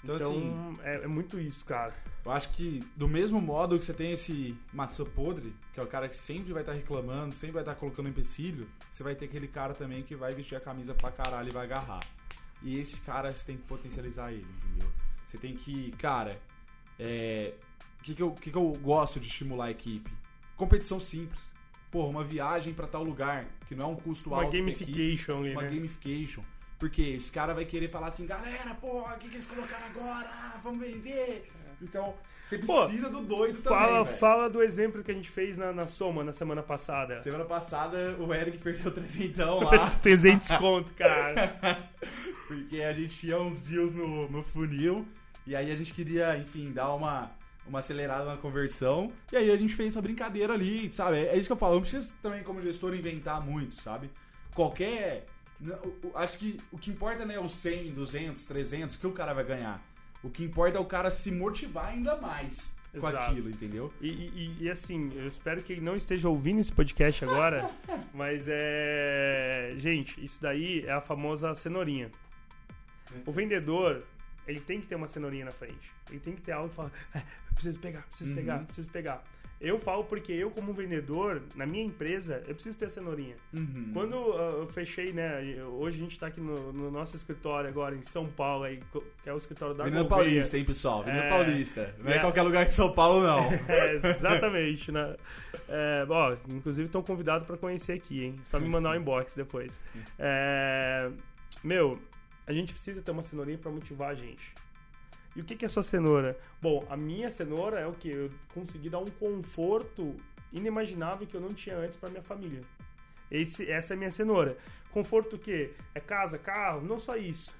Então, Então, assim, é, é muito isso, cara. eu acho que do mesmo modo que você tem esse maçã podre, que é o cara que sempre vai estar reclamando, sempre vai estar colocando empecilho, você vai ter aquele cara também que vai vestir a camisa pra caralho e vai agarrar. E esse cara você tem que potencializar ele, entendeu? Você tem que, cara, é. O que, que, eu, que, que eu gosto de estimular a equipe? Competição simples. Porra, uma viagem pra tal lugar, que não é um custo Uma alto. equipe. gamification ali, uma né? gamification. Porque esse cara vai querer falar assim, galera, porra, o que, que eles colocaram agora? Ah, vamos vender. Então, você Pô, precisa do doido Fala, também, velho. fala do exemplo que a gente fez na, na Soma na semana passada. Semana passada, o Eric perdeu trezentão lá, 300 conto, cara. porque a gente tinha uns deals no, no funil, e aí a gente queria, enfim, dar uma, uma acelerada na conversão, e aí a gente fez essa brincadeira ali, sabe? É isso que eu falo, não precisa também, como gestor, inventar muito, sabe? Qualquer... Acho que o que importa não é os 100, 200, 300 que o cara vai ganhar. O que importa é o cara se motivar ainda mais com Exato. aquilo, entendeu? E, e- e, assim, eu espero que ele não esteja ouvindo esse podcast agora, mas é. Gente, isso daí é a famosa cenourinha. O vendedor, ele tem que ter uma cenourinha na frente. Ele tem que ter algo que fala, "É, preciso pegar, preciso Uhum. pegar, preciso pegar. Eu falo porque eu, como vendedor, na minha empresa, eu preciso ter a cenourinha. Uhum. Quando uh, eu fechei, né? Hoje a gente tá aqui no, no nosso escritório agora em São Paulo, aí, que é o escritório da Avenida Gouveia. Paulista, hein, pessoal? Avenida É. Paulista. Não é É. qualquer lugar de São Paulo, não. É, exatamente, né? É, ó, inclusive estão convidados para conhecer aqui, hein? Só me mandar um inbox depois. É, meu, a gente precisa ter uma cenourinha para motivar a gente. E o que, que é sua cenoura? Bom, a minha cenoura é o que? Eu consegui dar um conforto inimaginável que eu não tinha antes para minha família. Esse, essa é a minha cenoura. Conforto o quê? É casa, carro? Não só isso.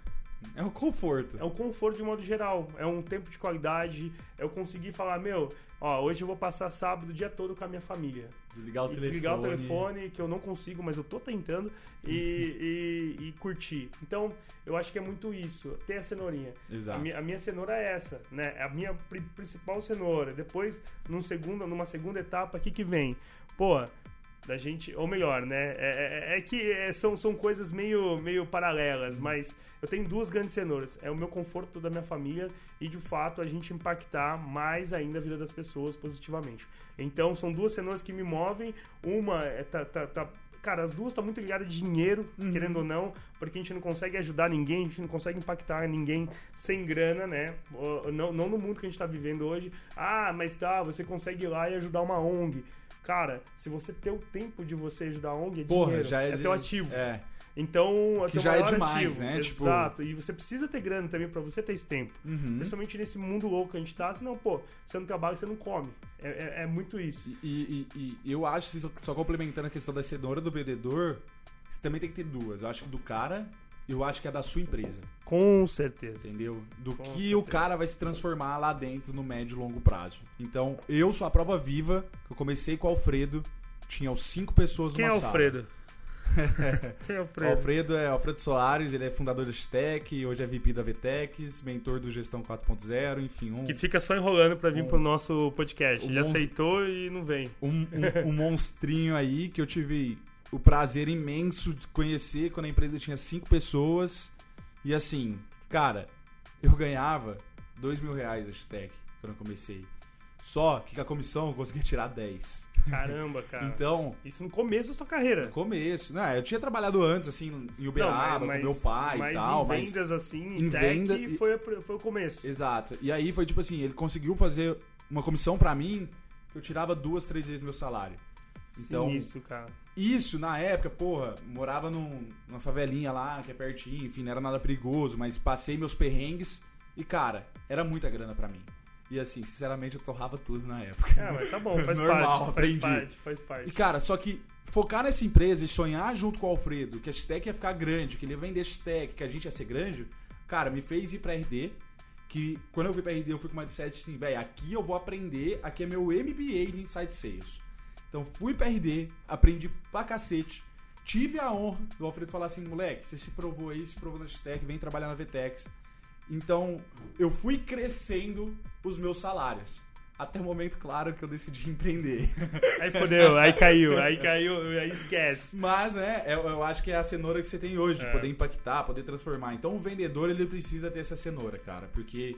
É o conforto. É o conforto de modo geral. É um tempo de qualidade. É eu conseguir falar, meu, ó, hoje eu vou passar sábado o dia todo com a minha família. Desligar o telefone. desligar o telefone, que eu não consigo, mas eu tô tentando, e, e, e curtir. Então, eu acho que é muito isso, ter a cenourinha. Exato. A minha, a minha cenoura é essa, né? É a minha pri- principal cenoura. Depois, num segundo, numa segunda etapa, o que que vem? Pô, da gente... Ou melhor, né? É, é- é que é, são, são coisas meio, meio paralelas, mas eu tenho duas grandes cenouras. É o meu conforto da minha família e, de fato, a gente impactar mais ainda a vida das pessoas positivamente. Então, são duas cenouras que me movem. Uma é... Tá, tá, tá- Cara, as duas estão muito ligadas a dinheiro, querendo ou não, porque a gente não consegue ajudar ninguém, a gente não consegue impactar ninguém sem grana, né? Não, não no mundo que a gente tá vivendo hoje. Ah, mas tá, você consegue ir lá e ajudar uma ONG. Cara, se você ter o tempo de você ajudar a ONG, é Porra, dinheiro, já é. é teu ativo. É. Então, é Que já é demais, ativo. né? Tipo- Exato. E você precisa ter grana também pra você ter esse tempo. Uhum. Principalmente nesse mundo louco que a gente tá, senão, pô, você não trabalha, você não come. É, é- é muito isso. E, e- e eu acho, assim, só, só complementando a questão da cenoura do vendedor, você também tem que ter duas. Eu acho que do cara, eu acho que é da sua empresa. Com certeza. Entendeu? Do Com que certeza. o cara vai se transformar lá dentro no médio e longo prazo. Então, eu sou a prova viva, que eu comecei com o Alfredo, tinha os cinco pessoas Quem é numa o sala. Alfredo? Quem é o O Alfredo? Alfredo é Alfredo Soares, ele é fundador da Stec, hoje é VP da Vtex, mentor do Gestão 4.0, enfim, um, Que fica só enrolando pra vir Um- pro nosso podcast. um monstro- aceitou e não vem. um- um monstrinho aí que eu tive o prazer imenso de conhecer quando a empresa tinha cinco pessoas. E assim, cara, eu ganhava dois mil reais da Stec quando eu comecei. Só que com a comissão eu conseguia tirar 10. Caramba, cara. Então, Isso no começo da sua carreira. no começo, né? Eu tinha trabalhado antes, assim, em Uberaba, com meu pai mas e tal, em mas vendas assim, em tech, venda e- foi, a- foi o começo. Exato. E aí foi tipo assim, ele conseguiu fazer uma comissão pra mim que eu tirava duas, três vezes meu salário. Então- Sinistro, cara. Isso, na época, porra, morava num, numa favelinha lá, que é pertinho, enfim, não era nada perigoso, mas passei meus perrengues e, cara, era muita grana pra mim. E assim, sinceramente, eu torrava tudo na época. Ah, mas tá bom, faz Normal, parte. Faz aprendi. parte, faz E, parte. cara, só que focar nessa empresa e sonhar junto com o Alfredo, que a Stack ia ficar grande, que ele ia vender Stack, que a gente ia ser grande, cara, me fez ir pra RD. Que quando eu fui pra RD, eu fui com uma mindset assim, velho, aqui eu vou aprender, aqui é meu MBA de Inside Sales. Então fui pra RD, aprendi pra cacete. Tive a honra do Alfredo falar assim, moleque, você se provou aí, se provou na X-Tech, vem trabalhar na VTEX. Então, eu fui crescendo os meus salários. Até o momento, claro, que eu decidi empreender. Aí fodeu, aí caiu, aí caiu, aí esquece. Mas, é, eu, eu acho que é a cenoura que você tem hoje, É. poder impactar, poder transformar. Então, o vendedor, ele precisa ter essa cenoura, cara. Porque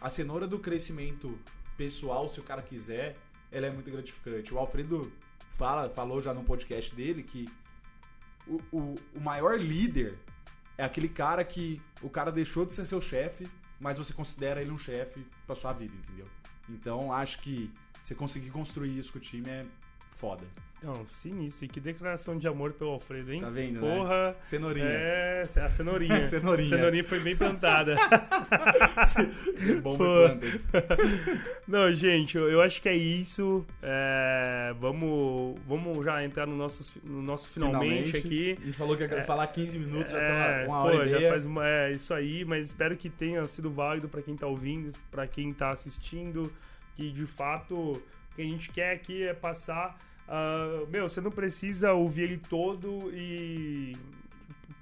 a cenoura do crescimento pessoal, se o cara quiser, ela é muito gratificante. O Alfredo fala, falou já no podcast dele que o, o, o maior líder é aquele cara que o cara deixou de ser seu chefe, mas você considera ele um chefe pra sua vida, entendeu? Então, acho que você conseguir construir isso com o time é foda. Não, sinistro. E que declaração de amor pelo Alfredo, hein? Tá vendo, né? Porra. Cenourinha. É, a cenourinha. Cenourinha. Cenourinha foi bem plantada. Bom. Não, gente, eu, eu acho que é isso. É, vamos, vamos já entrar no nosso, no nosso finalmente, aqui. A gente falou que ia falar 15 minutos, já É, tá uma pô, hora e já meia. faz uma, é isso aí, mas espero que tenha sido válido pra quem tá ouvindo, pra quem tá assistindo, que de fato o que a gente quer aqui é passar. Ah, meu, você não precisa ouvir ele todo e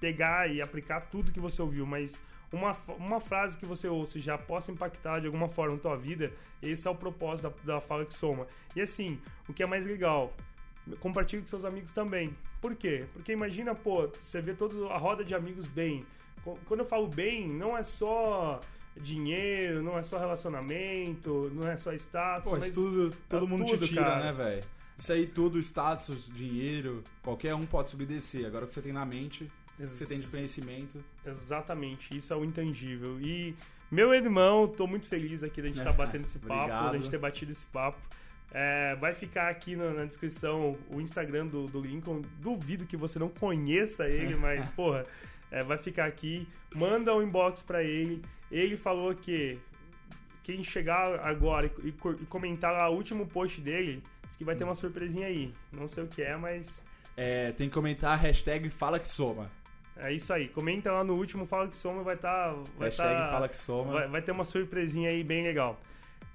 pegar e aplicar tudo que você ouviu, mas uma, uma frase que você ouça já possa impactar de alguma forma na tua vida, esse é o propósito da, da Fala que Soma. E assim, o que é mais legal, compartilhe com seus amigos também. Por quê? Porque imagina, pô, você vê toda a roda de amigos bem. Quando eu falo bem, não é só dinheiro, não é só relacionamento, não é só status, Pô, mas isso tudo, todo mundo tudo, te tira, cara. né, velho? Isso aí tudo, status, dinheiro, qualquer um pode subir e descer. Agora o que você tem na mente, que você tem de conhecimento. Exatamente, isso é o intangível. E, meu irmão, tô muito feliz aqui da gente estar batendo esse papo, Obrigado. da gente ter batido esse papo. É, vai ficar aqui na, na descrição o Instagram do, do Lincoln. Duvido que você não conheça ele, mas, porra, é, vai ficar aqui. Manda um inbox pra ele. Ele falou que quem chegar agora e, e comentar lá o último post dele, diz que vai ter uma surpresinha aí. Não sei o que é, mas É, tem que comentar a hashtag Fala Que Soma. é isso aí. Comenta lá no último, fala que soma, vai estar. vai hashtag tá- Fala Que Soma. Vai, vai ter uma surpresinha aí bem legal.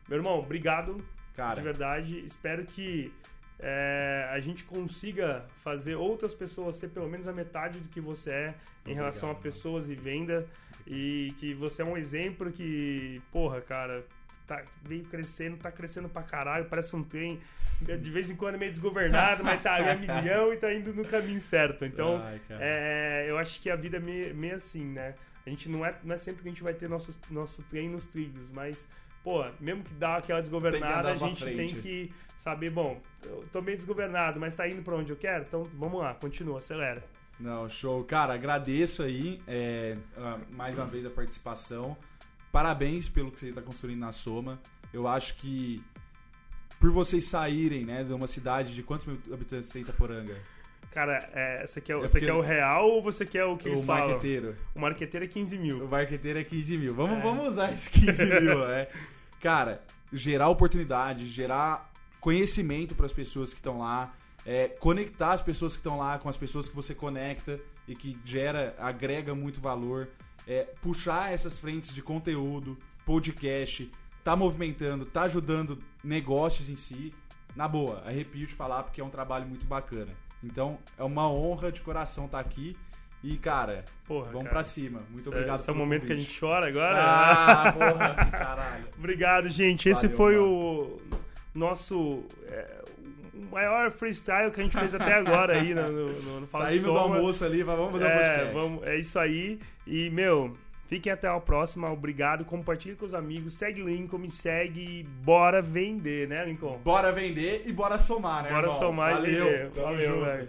Meu irmão, obrigado Cara, de verdade. Espero que é, a gente consiga fazer outras pessoas ser pelo menos a metade do que você é em Obrigado, relação a mano. pessoas e venda. E que você é um exemplo que, porra, cara, tá, veio crescendo, tá crescendo pra caralho, parece um trem. De vez em quando é meio desgovernado, mas tá ali a milhão e tá indo no caminho certo. Então, Ai, é, eu acho que a vida é meio, meio assim, né? A gente não é, não é sempre que a gente vai ter nosso, nosso trem nos trilhos, mas, pô, mesmo que dá aquela desgovernada, a gente tem que saber, bom, eu tô meio desgovernado, mas tá indo pra onde eu quero, então vamos lá, continua, acelera. Não, show. Cara, agradeço aí é, ah, mais uma vez a participação. Parabéns pelo que você está construindo na Soma. Eu acho que por vocês saírem, né, de uma cidade de quantos mil habitantes tem Itaporanga? Cara, é, você, quer, É você quer o real ou você quer o que eles o falam? marqueteiro. O marqueteiro é 15 O mil. marqueteiro é 15 mil. Vamos, É. vamos usar esses 15 mil, né? Cara, gerar oportunidade, gerar conhecimento para as pessoas que estão lá, é, conectar as pessoas que estão lá com as pessoas que você conecta e que gera, agrega muito valor, é, puxar essas frentes de conteúdo, podcast, tá movimentando, tá ajudando negócios em si. Na boa, arrepio de falar porque é um trabalho muito bacana. Então, é uma honra de coração estar aqui. E, cara, Porra, vamos cara. pra cima. Muito obrigado Esse é o momento que a convite. gente chora agora. Ah, porra, caralho. Obrigado, gente. Esse Valeu, foi mano. o nosso é, maior freestyle que a gente fez até agora aí no, no, no, no Fala Saímos do almoço ali, vamos fazer um É, podcast. vamos, é isso aí. E, meu, fiquem até a próxima. Obrigado. Compartilhe com os amigos. Segue o Lincoln, me segue. e Bora vender, né, Lincoln? Bora vender e bora somar, né, Bora irmão? somar e Valeu, vender. tamo Valeu, velho.